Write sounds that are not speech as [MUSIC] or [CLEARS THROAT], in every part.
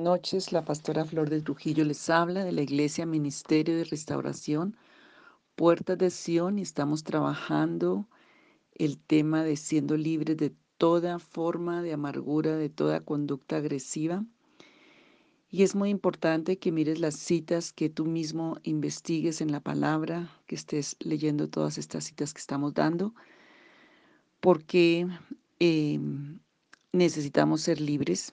Noches, la pastora Flor de Trujillo les habla de la Iglesia Ministerio de Restauración, Puertas de Sion, y estamos trabajando el tema de siendo libres de toda forma de amargura, de toda conducta agresiva. Y es muy importante que mires las citas, que tú mismo investigues en la palabra, que estés leyendo todas estas citas que estamos dando, porque eh, necesitamos ser libres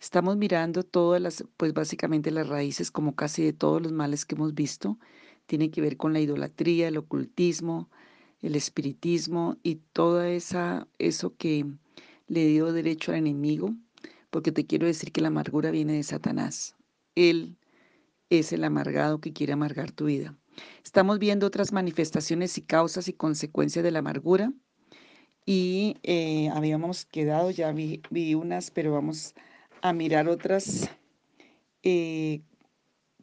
Estamos mirando todas las, pues básicamente las raíces como casi de todos los males que hemos visto. Tiene que ver con la idolatría, el ocultismo, el espiritismo y todo esa, eso que le dio derecho al enemigo, porque te quiero decir que la amargura viene de Satanás. Él es el amargado que quiere amargar tu vida. Estamos viendo otras manifestaciones y causas y consecuencias de la amargura. Y eh, habíamos quedado, ya vi, vi unas, pero vamos a mirar otras, eh,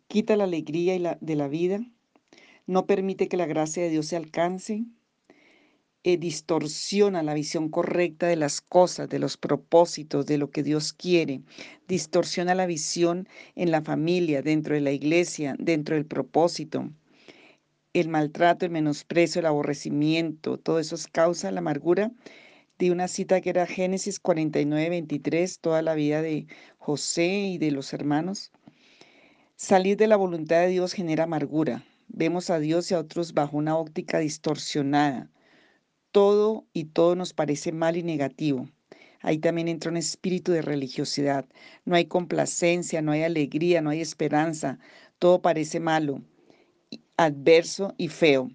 quita la alegría y la, de la vida, no permite que la gracia de Dios se alcance, eh, distorsiona la visión correcta de las cosas, de los propósitos, de lo que Dios quiere, distorsiona la visión en la familia, dentro de la iglesia, dentro del propósito. El maltrato, el menosprecio, el aborrecimiento, todo eso es causa la amargura de una cita que era Génesis 49, 23, toda la vida de José y de los hermanos. Salir de la voluntad de Dios genera amargura. Vemos a Dios y a otros bajo una óptica distorsionada. Todo y todo nos parece mal y negativo. Ahí también entra un espíritu de religiosidad. No hay complacencia, no hay alegría, no hay esperanza. Todo parece malo, adverso y feo.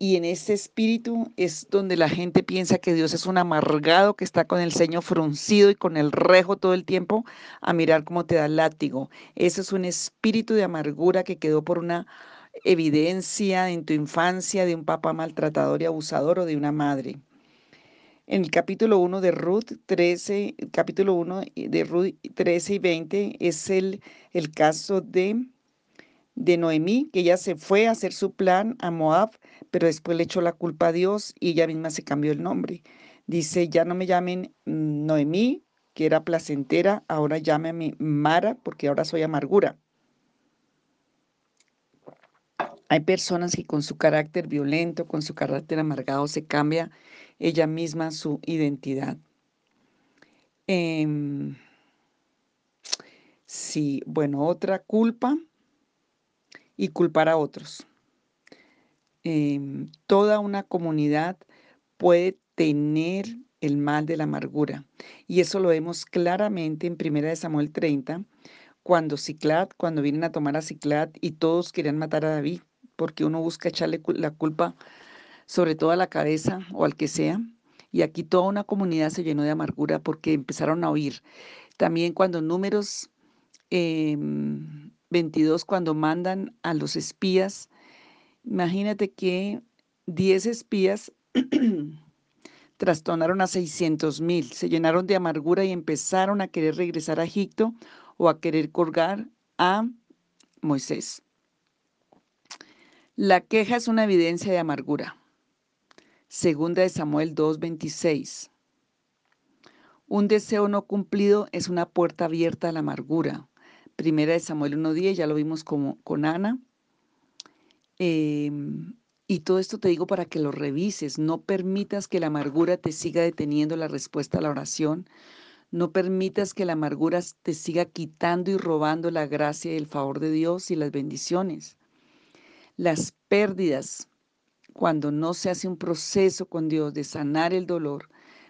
Y en ese espíritu es donde la gente piensa que Dios es un amargado que está con el ceño fruncido y con el rejo todo el tiempo a mirar cómo te da el látigo. Eso es un espíritu de amargura que quedó por una evidencia en tu infancia de un papá maltratador y abusador o de una madre. En el capítulo 1 de Ruth 13, capítulo 1 de Ruth 13 y 20 es el, el caso de de Noemí, que ella se fue a hacer su plan a Moab, pero después le echó la culpa a Dios y ella misma se cambió el nombre. Dice, ya no me llamen mm, Noemí, que era placentera, ahora llámeme Mara, porque ahora soy amargura. Hay personas que con su carácter violento, con su carácter amargado, se cambia ella misma su identidad. Em, sí, bueno, otra culpa y culpar a otros. Em, toda una comunidad puede tener el mal de la amargura. Y eso lo vemos claramente en 1 Samuel 30, cuando Ciclat, cuando vienen a tomar a Ciclat y todos querían matar a David, porque uno busca echarle la culpa sobre todo a la cabeza o al que sea. Y aquí toda una comunidad se llenó de amargura porque empezaron a oír. También cuando números em, 22 cuando mandan a los espías. Imagínate que 10 espías [CLEARS THROAT] trastornaron a 600 mil, se llenaron de amargura y empezaron a querer regresar a Egipto o a querer colgar a Moisés. La queja es una evidencia de amargura. Segunda de Samuel 2:26. Un deseo no cumplido es una puerta abierta a la amargura. Primera de Samuel 1.10, ya lo vimos con Ana. Em, y todo esto te digo para que lo revises. No permitas que la amargura te siga deteniendo la respuesta a la oración. No permitas que la amargura te siga quitando y robando la gracia y el favor de Dios y las bendiciones. Las pérdidas, cuando no se hace un proceso con Dios de sanar el dolor,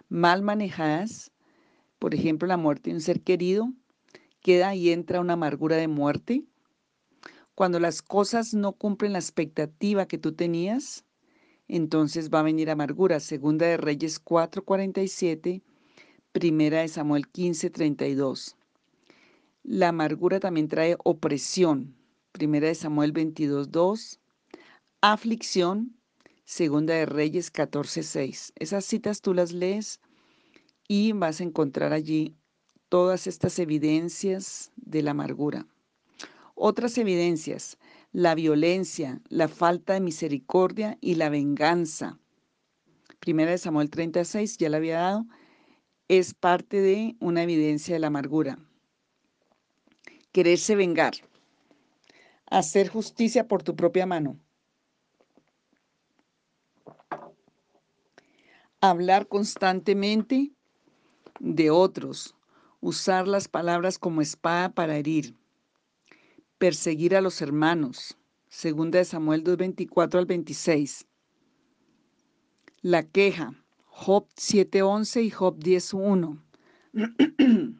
mal manejadas, por ejemplo, la muerte de un ser querido, queda y entra una amargura de muerte. Cuando las cosas no cumplen la expectativa que tú tenías, entonces va a venir amargura. Segunda de Reyes 4:47, Primera de Samuel 15:32. La amargura también trae opresión. Primera de Samuel 22:2. Aflicción. Segunda de Reyes 14:6. Esas citas tú las lees y vas a encontrar allí todas estas evidencias de la amargura. Otras evidencias, la violencia, la falta de misericordia y la venganza. Primera de Samuel 36, ya la había dado, es parte de una evidencia de la amargura. quererse vengar, hacer justicia por tu propia mano, hablar constantemente de otros, usar las palabras como espada para herir, perseguir a los hermanos, segunda de Samuel 2:24 al 26. La queja, Job 7:11 y Job 10:1. [CLEARS THROAT]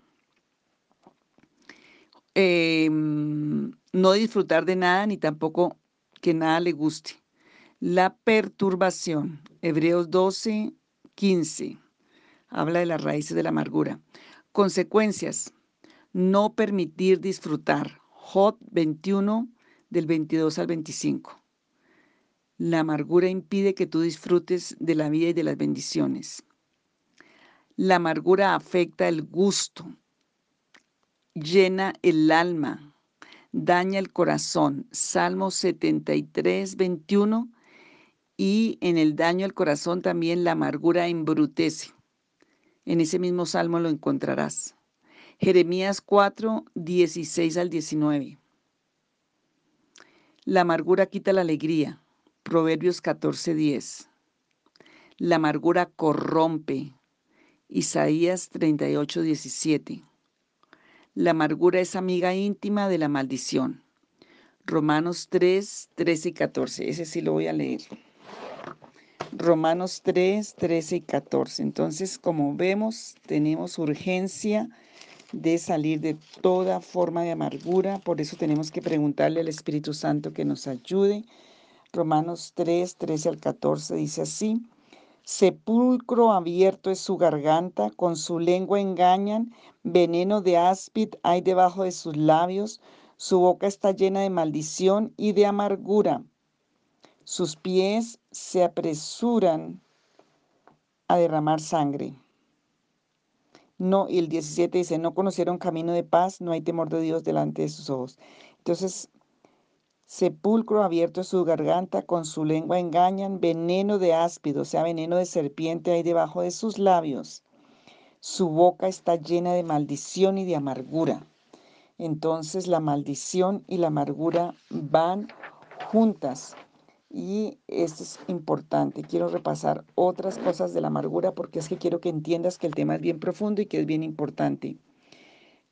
Em, no disfrutar de nada ni tampoco que nada le guste. La perturbación, Hebreos 12, 15, habla de las raíces de la amargura. Consecuencias, no permitir disfrutar. Job 21, del 22 al 25. La amargura impide que tú disfrutes de la vida y de las bendiciones. La amargura afecta el gusto, llena el alma, daña el corazón. Salmo 73, 21 y en el daño al corazón también la amargura embrutece. En ese mismo salmo lo encontrarás. Jeremías 4, 16 al 19. La amargura quita la alegría. Proverbios 14, 10. La amargura corrompe. Isaías 38, 17. La amargura es amiga íntima de la maldición. Romanos 3, 13 y 14. Ese sí lo voy a leer. Romanos 3, 13 y 14. Entonces, como vemos, tenemos urgencia de salir de toda forma de amargura. Por eso tenemos que preguntarle al Espíritu Santo que nos ayude. Romanos 3, 13 al 14 dice así. Sepulcro abierto es su garganta, con su lengua engañan, veneno de áspid hay debajo de sus labios, su boca está llena de maldición y de amargura. Sus pies se apresuran a derramar sangre. No, y el 17 dice, no conocieron camino de paz, no hay temor de Dios delante de sus ojos. Entonces, sepulcro abierto es su garganta, con su lengua engañan, veneno de áspido, o sea, veneno de serpiente hay debajo de sus labios. Su boca está llena de maldición y de amargura. Entonces la maldición y la amargura van juntas. Y esto es importante. Quiero repasar otras cosas de la amargura porque es que quiero que entiendas que el tema es bien profundo y que es bien importante.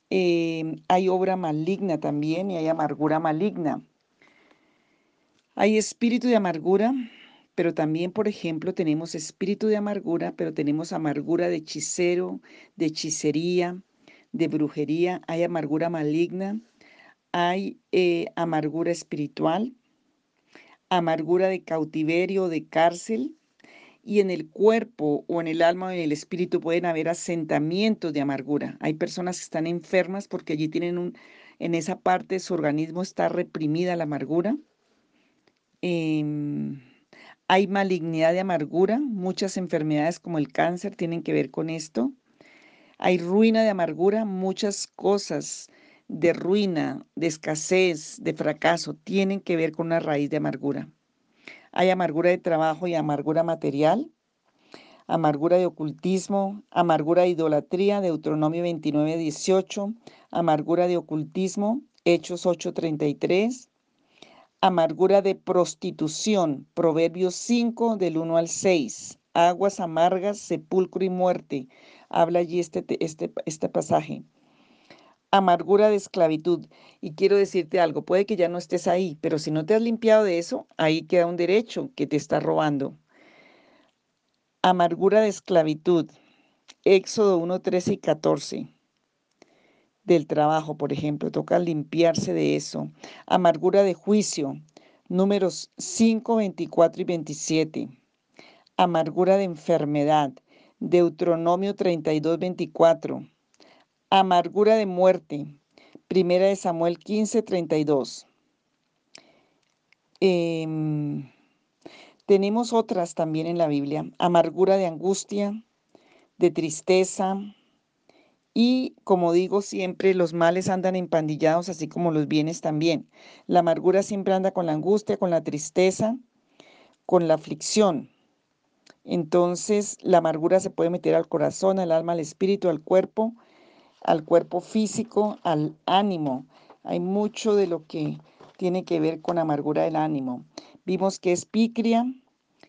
Em, hay obra maligna también y hay amargura maligna. Hay espíritu de amargura, pero también, por ejemplo, tenemos espíritu de amargura, pero tenemos amargura de hechicero, de hechicería, de brujería. Hay amargura maligna, hay eh, amargura espiritual amargura de cautiverio, de cárcel, y en el cuerpo o en el alma o en el espíritu pueden haber asentamientos de amargura. Hay personas que están enfermas porque allí tienen un, en esa parte de su organismo está reprimida la amargura. Em, hay malignidad de amargura, muchas enfermedades como el cáncer tienen que ver con esto. Hay ruina de amargura, muchas cosas de ruina, de escasez, de fracaso, tienen que ver con una raíz de amargura. Hay amargura de trabajo y amargura material, amargura de ocultismo, amargura de idolatría, Deuteronomio 29, 18, amargura de ocultismo, Hechos 8:33, amargura de prostitución, Proverbios 5 del 1 al 6, aguas amargas, sepulcro y muerte. Habla allí este, este, este pasaje amargura de esclavitud. Y quiero decirte algo, puede que ya no estés ahí, pero si no te has limpiado de eso, ahí queda un derecho que te está robando. Amargura de esclavitud. Éxodo 1, 13 y 14. Del trabajo, por ejemplo, toca limpiarse de eso. Amargura de juicio. Números 5, 24 y 27. Amargura de enfermedad. Deuteronomio 32, 24 Amargura de muerte. Primera de Samuel 15, 32. Em, tenemos otras también en la Biblia. Amargura de angustia, de tristeza. Y como digo siempre, los males andan empandillados, así como los bienes también. La amargura siempre anda con la angustia, con la tristeza, con la aflicción. Entonces, la amargura se puede meter al corazón, al alma, al espíritu, al cuerpo al cuerpo físico, al ánimo. Hay mucho de lo que tiene que ver con amargura del ánimo. Vimos que es picria,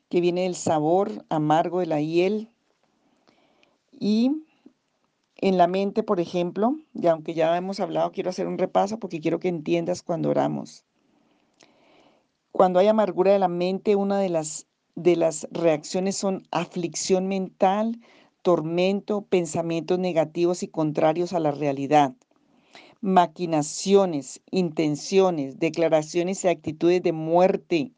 que viene del sabor amargo de la hiel. Y en la mente, por ejemplo, y aunque ya hemos hablado, quiero hacer un repaso porque quiero que entiendas cuando oramos. Cuando hay amargura de la mente, una de las, de las reacciones son aflicción mental, tormento, pensamientos negativos y contrarios a la realidad, maquinaciones, intenciones, declaraciones y actitudes de muerte,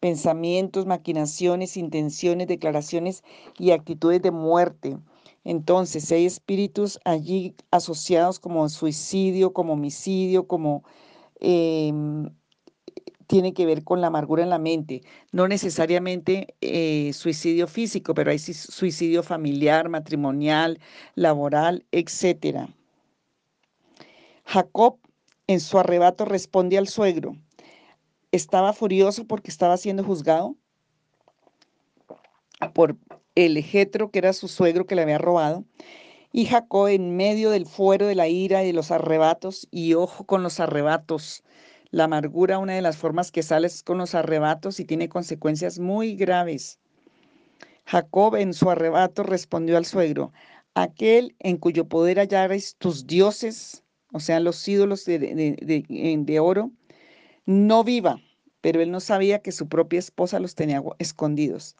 pensamientos, maquinaciones, intenciones, declaraciones y actitudes de muerte. Entonces, hay espíritus allí asociados como suicidio, como homicidio, como em, tiene que ver con la amargura en la mente. No necesariamente eh, suicidio físico, pero hay suicidio familiar, matrimonial, laboral, etc. Jacob en su arrebato responde al suegro. Estaba furioso porque estaba siendo juzgado por el ejetro, que era su suegro que le había robado. Y Jacob en medio del fuero de la ira y de los arrebatos, y ojo con los arrebatos, la amargura, una de las formas que sale es con los arrebatos y tiene consecuencias muy graves. Jacob en su arrebato respondió al suegro, aquel en cuyo poder hallares tus dioses, o sea, los ídolos de, de, oro, no viva. Pero él no sabía que su propia esposa los tenía escondidos.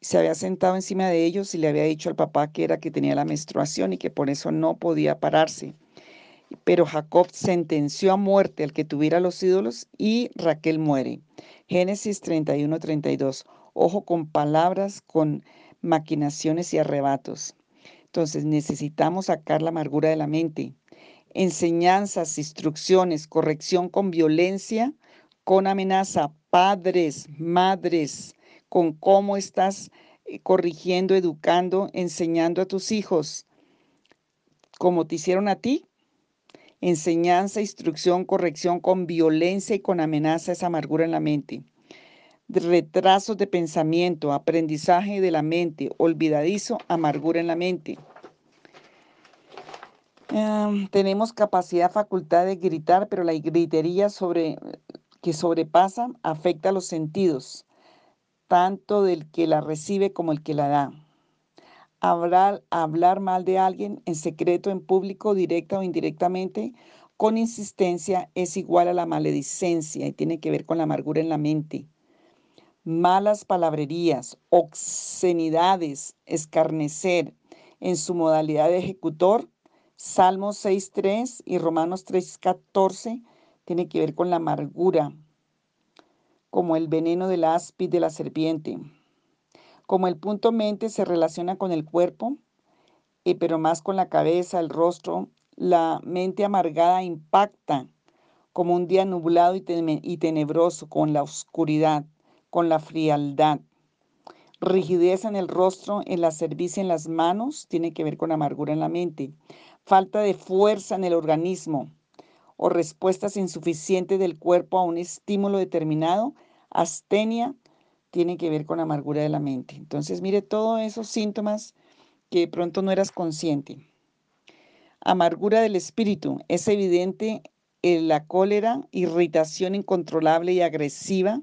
Se había sentado encima de ellos y le había dicho al papá que era que tenía la menstruación y que por eso no podía pararse. Pero Jacob sentenció a muerte al que tuviera los ídolos y Raquel muere. Génesis 31, 32. Ojo con palabras, con maquinaciones y arrebatos. Entonces necesitamos sacar la amargura de la mente. Enseñanzas, instrucciones, corrección con violencia, con amenaza. Padres, madres, con cómo estás eh, corrigiendo, educando, enseñando a tus hijos, como te hicieron a ti, enseñanza, instrucción, corrección con violencia y con amenaza amargura en la mente. Retrasos de pensamiento, aprendizaje de la mente, olvidadizo, amargura en la mente. Em, tenemos capacidad, facultad de gritar, pero la gritería sobre, que sobrepasa afecta los sentidos, tanto del que la recibe como el que la da hablar, hablar mal de alguien en secreto, en público, directa o indirectamente, con insistencia, es igual a la maledicencia y tiene que ver con la amargura en la mente. Malas palabrerías, obscenidades, escarnecer en su modalidad de ejecutor, Salmos 6.3 y Romanos 3.14 tiene que ver con la amargura, como el veneno del áspid de la serpiente. Como el punto mente se relaciona con el cuerpo, eh, pero más con la cabeza, el rostro, la mente amargada impacta como un día nublado y, y tenebroso, con la oscuridad, con la frialdad. Rigidez en el rostro, en la cerviz, en las manos, tiene que ver con amargura en la mente. Falta de fuerza en el organismo o respuestas insuficientes del cuerpo a un estímulo determinado, astenia, tiene que ver con amargura de la mente. Entonces, mire todos esos síntomas que de pronto no eras consciente. Amargura del espíritu. Es evidente en la cólera, irritación incontrolable y agresiva,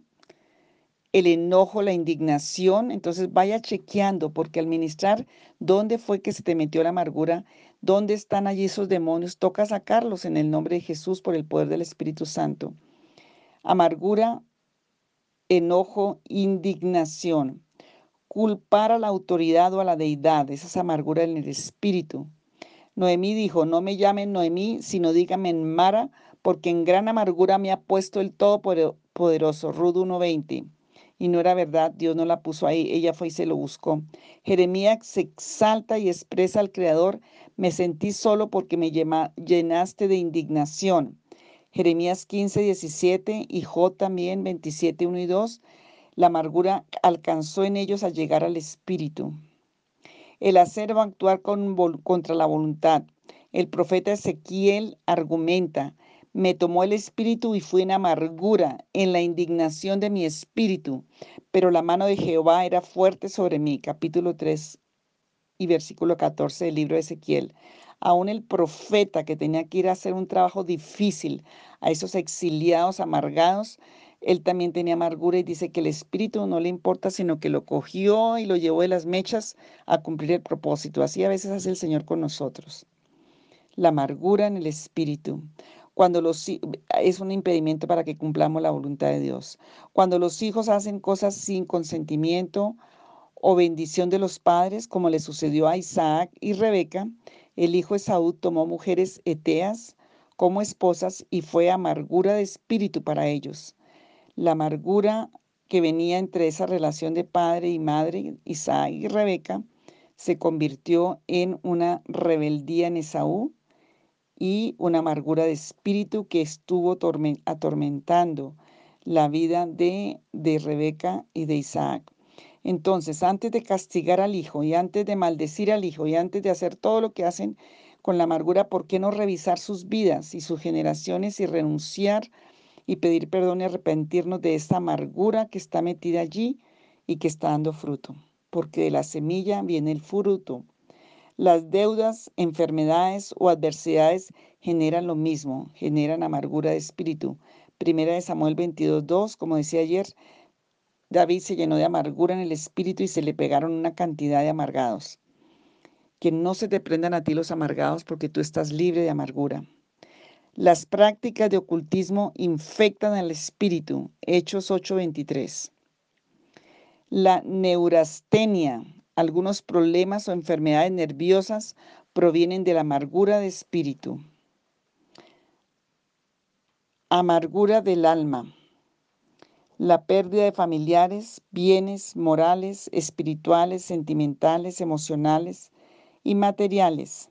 el enojo, la indignación. Entonces vaya chequeando, porque al ministrar dónde fue que se te metió la amargura, dónde están allí esos demonios, toca sacarlos en el nombre de Jesús por el poder del Espíritu Santo. Amargura enojo, indignación. Culpar a la autoridad o a la deidad, esa es amargura en el espíritu. Noemí dijo, no me llamen Noemí, sino díganme Mara, porque en gran amargura me ha puesto el Todopoderoso. Rud 1.20. Y no era verdad, Dios no la puso ahí, ella fue y se lo buscó. Jeremías se exalta y expresa al Creador, me sentí solo porque me llenaste de indignación. Jeremías 15, 17 y J también 27, 1 y 2, la amargura alcanzó en ellos al llegar al espíritu. El hacer va a actuar contra la voluntad. El profeta Ezequiel argumenta, me tomó el espíritu y fui en amargura, en la indignación de mi espíritu, pero la mano de Jehová era fuerte sobre mí. Capítulo 3, y versículo 14 del libro de Ezequiel. Aún el profeta que tenía que ir a hacer un trabajo difícil a esos exiliados amargados, él también tenía amargura y dice que el espíritu no le importa, sino que lo cogió y lo llevó de las mechas a cumplir el propósito. Así a veces hace el Señor con nosotros. La amargura en el espíritu cuando los es un impedimento para que cumplamos la voluntad de Dios. Cuando los hijos hacen cosas sin consentimiento o bendición de los padres, como le sucedió a Isaac y Rebeca, el hijo Esaú tomó mujeres eteas como esposas y fue amargura de espíritu para ellos. La amargura que venía entre esa relación de padre y madre, Isaac y Rebeca, se convirtió en una rebeldía en Esaú y una amargura de espíritu que estuvo atormentando la vida de, de Rebeca y de Isaac. Entonces, antes de castigar al hijo y antes de maldecir al hijo y antes de hacer todo lo que hacen con la amargura, ¿por qué no revisar sus vidas y sus generaciones y renunciar y pedir perdón y arrepentirnos de esta amargura que está metida allí y que está dando fruto? Porque de la semilla viene el fruto. Las deudas, enfermedades o adversidades generan lo mismo, generan amargura de espíritu. Primera de Samuel 22.2, como decía ayer, David se llenó de amargura en el espíritu y se le pegaron una cantidad de amargados. Que no se te prendan a ti los amargados porque tú estás libre de amargura. Las prácticas de ocultismo infectan al espíritu. Hechos 8:23. La neurastenia, algunos problemas o enfermedades nerviosas provienen de la amargura de espíritu. Amargura del alma. La pérdida de familiares, bienes morales, espirituales, sentimentales, emocionales y materiales.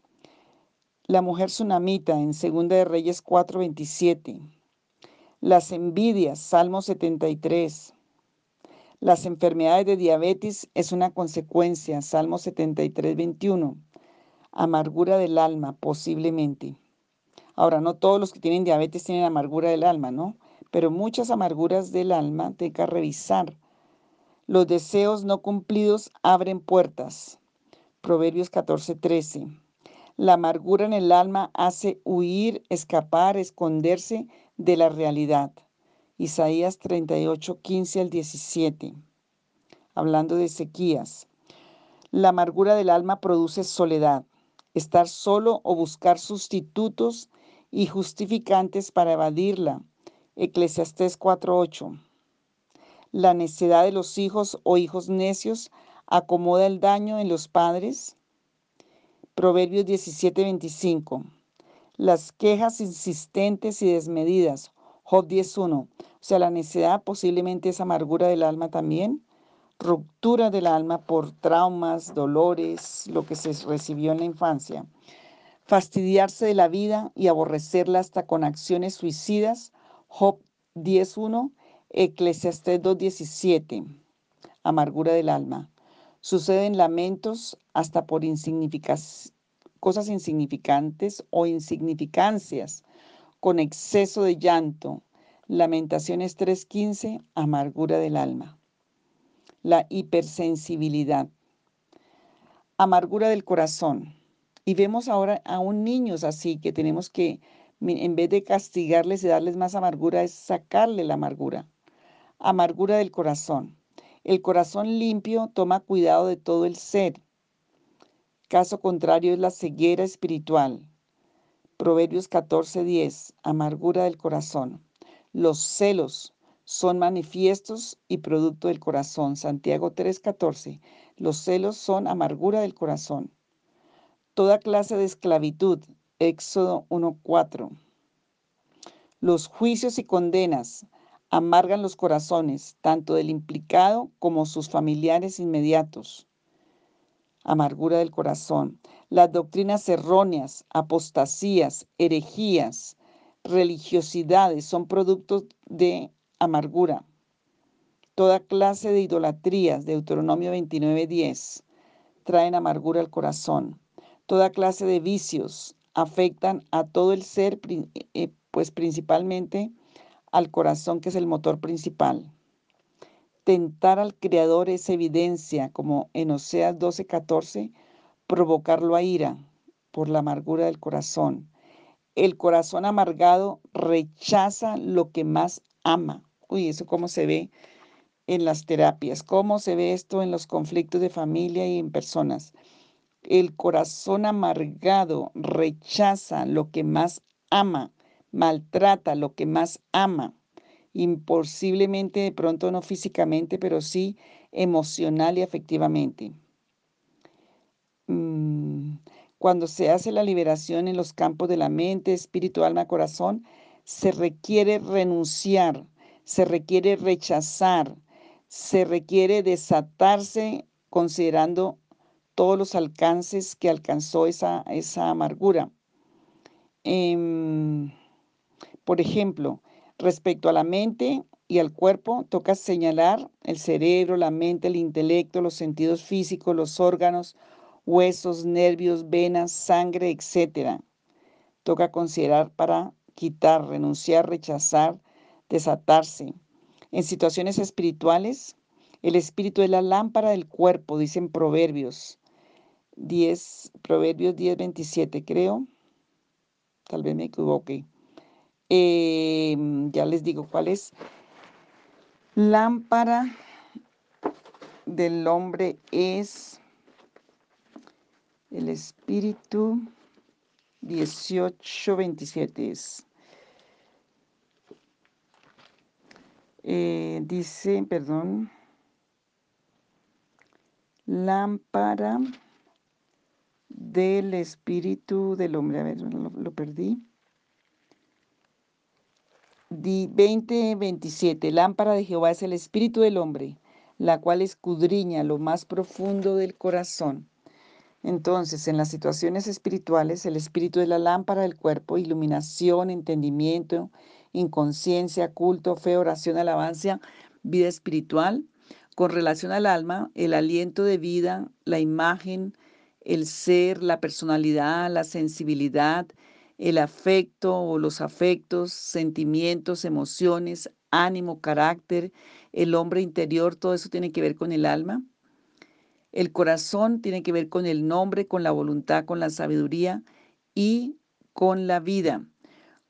La mujer tsunamita en 2 de Reyes 4:27. Las envidias, Salmo 73. Las enfermedades de diabetes es una consecuencia, Salmo 73, 21. Amargura del alma, posiblemente. Ahora, no todos los que tienen diabetes tienen amargura del alma, ¿no? Pero muchas amarguras del alma que revisar. Los deseos no cumplidos abren puertas. Proverbios 14, 13. La amargura en el alma hace huir, escapar, esconderse de la realidad. Isaías 38, 15 al 17. Hablando de sequías. La amargura del alma produce soledad, estar solo o buscar sustitutos y justificantes para evadirla. Eclesiastés 4:8. La necedad de los hijos o hijos necios acomoda el daño en los padres. Proverbios 17:25. Las quejas insistentes y desmedidas. Job 10.1. O sea, la necedad posiblemente es amargura del alma también, ruptura del alma por traumas, dolores, lo que se recibió en la infancia. Fastidiarse de la vida y aborrecerla hasta con acciones suicidas. Job 10.1, Eclesiastés 2.17. Amargura del alma. Suceden lamentos hasta por cosas insignificantes o insignificancias, con exceso de llanto, Lamentaciones 3:15, amargura del alma. La hipersensibilidad. Amargura del corazón. Y vemos ahora a un niños así que tenemos que, en vez de castigarles y darles más amargura, es sacarle la amargura. Amargura del corazón. El corazón limpio toma cuidado de todo el ser. Caso contrario es la ceguera espiritual. Proverbios 14:10, amargura del corazón. Los celos son manifiestos y producto del corazón. Santiago 3:14. Los celos son amargura del corazón. Toda clase de esclavitud. Éxodo 1:4. Los juicios y condenas amargan los corazones, tanto del implicado como sus familiares inmediatos. Amargura del corazón. Las doctrinas erróneas, apostasías, herejías, religiosidades son productos de amargura. Toda clase de idolatrías, Deuteronomio 29:10, traen amargura al corazón. Toda clase de vicios afectan a todo el ser, eh, pues principalmente al corazón que es el motor principal. Tentar al Creador es evidencia, como en Oseas 12:14, provocarlo a ira por la amargura del corazón. El corazón amargado rechaza lo que más ama. Uy, eso cómo se ve en las terapias, cómo se ve esto en los conflictos de familia y en personas. El corazón amargado rechaza lo que más ama, maltrata lo que más ama. Imposiblemente, de pronto no físicamente, pero sí emocional y afectivamente. Mm, cuando se hace la liberación en los campos de la mente, espíritu, alma, corazón, se requiere renunciar, se requiere rechazar, se requiere desatarse considerando todos los alcances que alcanzó esa, esa amargura. Em, por ejemplo, respecto a la mente y al cuerpo, toca señalar el cerebro, la mente, el intelecto, los sentidos físicos, los órganos, huesos, nervios, venas, sangre, etc. Toca considerar para quitar, renunciar, rechazar, desatarse. En situaciones espirituales, el espíritu es la lámpara del cuerpo, dicen Proverbios 10, Proverbios 10, 27, creo. Tal vez me equivoque. Em, ya les digo cuál es. Lámpara del hombre es el espíritu 18, 27 es. Eh, dice, perdón, lámpara del espíritu del hombre. A ver, lo, perdí. Di 20, 27. Lámpara de Jehová es el espíritu del hombre, la cual escudriña lo más profundo del corazón entonces, en las situaciones espirituales, el espíritu es la lámpara del cuerpo, iluminación, entendimiento, inconsciencia, culto, fe, oración, alabanza, vida espiritual. Con relación al alma, el aliento de vida, la imagen, el ser, la personalidad, la sensibilidad, el afecto o los afectos, sentimientos, emociones, ánimo, carácter, el hombre interior, todo eso tiene que ver con el alma. El corazón tiene que ver con el nombre, con la voluntad, con la sabiduría y con la vida.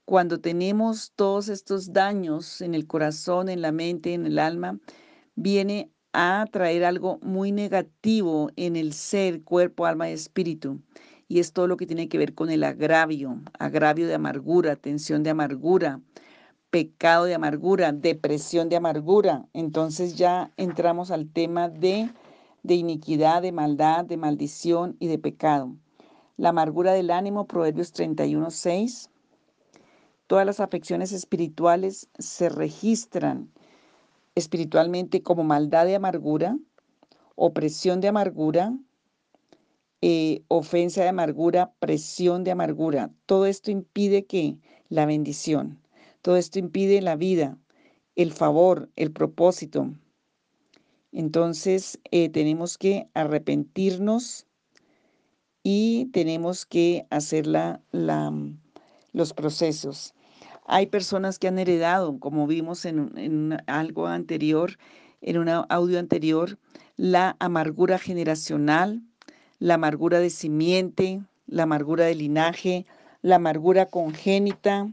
Cuando tenemos todos estos daños en el corazón, en la mente, en el alma, viene a traer algo muy negativo en el ser, cuerpo, alma y espíritu. Y es todo lo que tiene que ver con el agravio, agravio de amargura, tensión de amargura, pecado de amargura, depresión de amargura. Entonces ya entramos al tema de de iniquidad, de maldad, de maldición y de pecado. La amargura del ánimo, Proverbios 31, 6. Todas las afecciones espirituales se registran espiritualmente como maldad de amargura, opresión de amargura, eh, ofensa de amargura, presión de amargura. Todo esto impide que la bendición, todo esto impide la vida, el favor, el propósito, entonces eh, tenemos que arrepentirnos y tenemos que hacer la, los procesos. Hay personas que han heredado, como vimos en, algo anterior, en un audio anterior, la amargura generacional, la amargura de simiente, la amargura de linaje, la amargura congénita.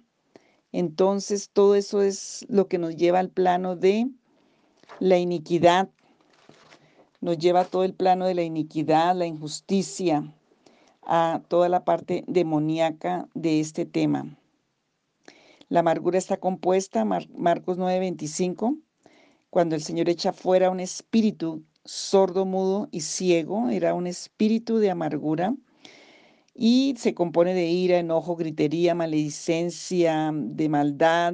Entonces, todo eso es lo que nos lleva al plano de la iniquidad, nos lleva a todo el plano de la iniquidad, la injusticia, a toda la parte demoníaca de este tema. La amargura está compuesta, Marcos 9:25, cuando el Señor echa fuera un espíritu sordo, mudo y ciego, era un espíritu de amargura y se compone de ira, enojo, gritería, maledicencia, de maldad,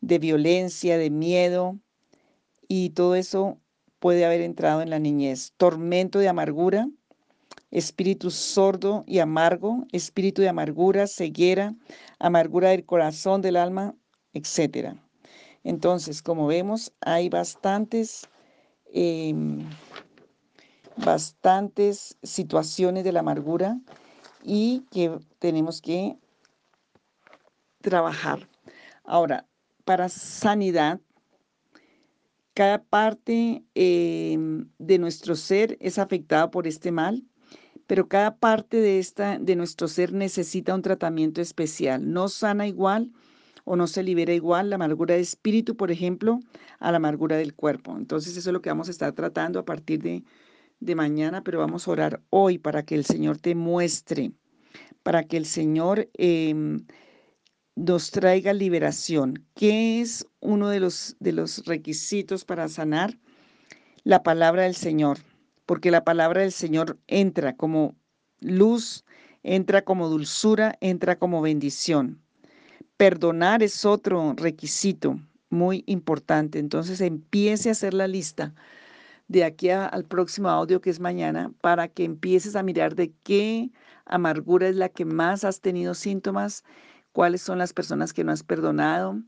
de violencia, de miedo y todo eso puede haber entrado en la niñez. Tormento de amargura, espíritu sordo y amargo, espíritu de amargura, ceguera, amargura del corazón, del alma, etc. Entonces, como vemos, hay bastantes, em, bastantes situaciones de la amargura y que tenemos que trabajar. Ahora, para sanidad cada parte em, de nuestro ser es afectada por este mal, pero cada parte de, esta, de nuestro ser necesita un tratamiento especial. No sana igual o no se libera igual la amargura de espíritu, por ejemplo, a la amargura del cuerpo. Entonces eso es lo que vamos a estar tratando a partir de, mañana, pero vamos a orar hoy para que el Señor te muestre, para que el Señor em, nos traiga liberación. ¿Qué es uno de los, de los requisitos para sanar? La palabra del Señor, porque la palabra del Señor entra como luz, entra como dulzura, entra como bendición. Perdonar es otro requisito muy importante. Entonces empiece a hacer la lista de aquí al próximo audio que es mañana para que empieces a mirar de qué amargura es la que más has tenido síntomas cuáles son las personas que no has perdonado,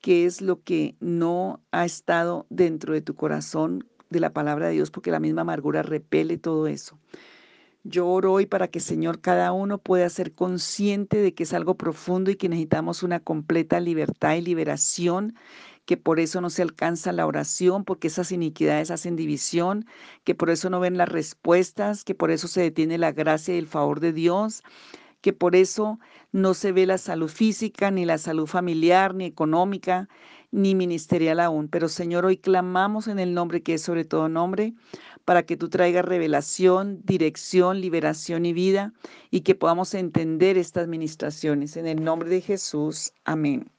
qué es lo que no ha estado dentro de tu corazón de la palabra de Dios, porque la misma amargura repele todo eso. Yo oro hoy para que, Señor, cada uno pueda ser consciente de que es algo profundo y que necesitamos una completa libertad y liberación, que por eso no se alcanza la oración, porque esas iniquidades hacen división, que por eso no ven las respuestas, que por eso se detiene la gracia y el favor de Dios, que por eso no se ve la salud física, ni la salud familiar, ni económica, ni ministerial aún. Pero Señor, hoy clamamos en el nombre que es sobre todo nombre, para que tú traigas revelación, dirección, liberación y vida, y que podamos entender estas ministraciones. En el nombre de Jesús. Amén.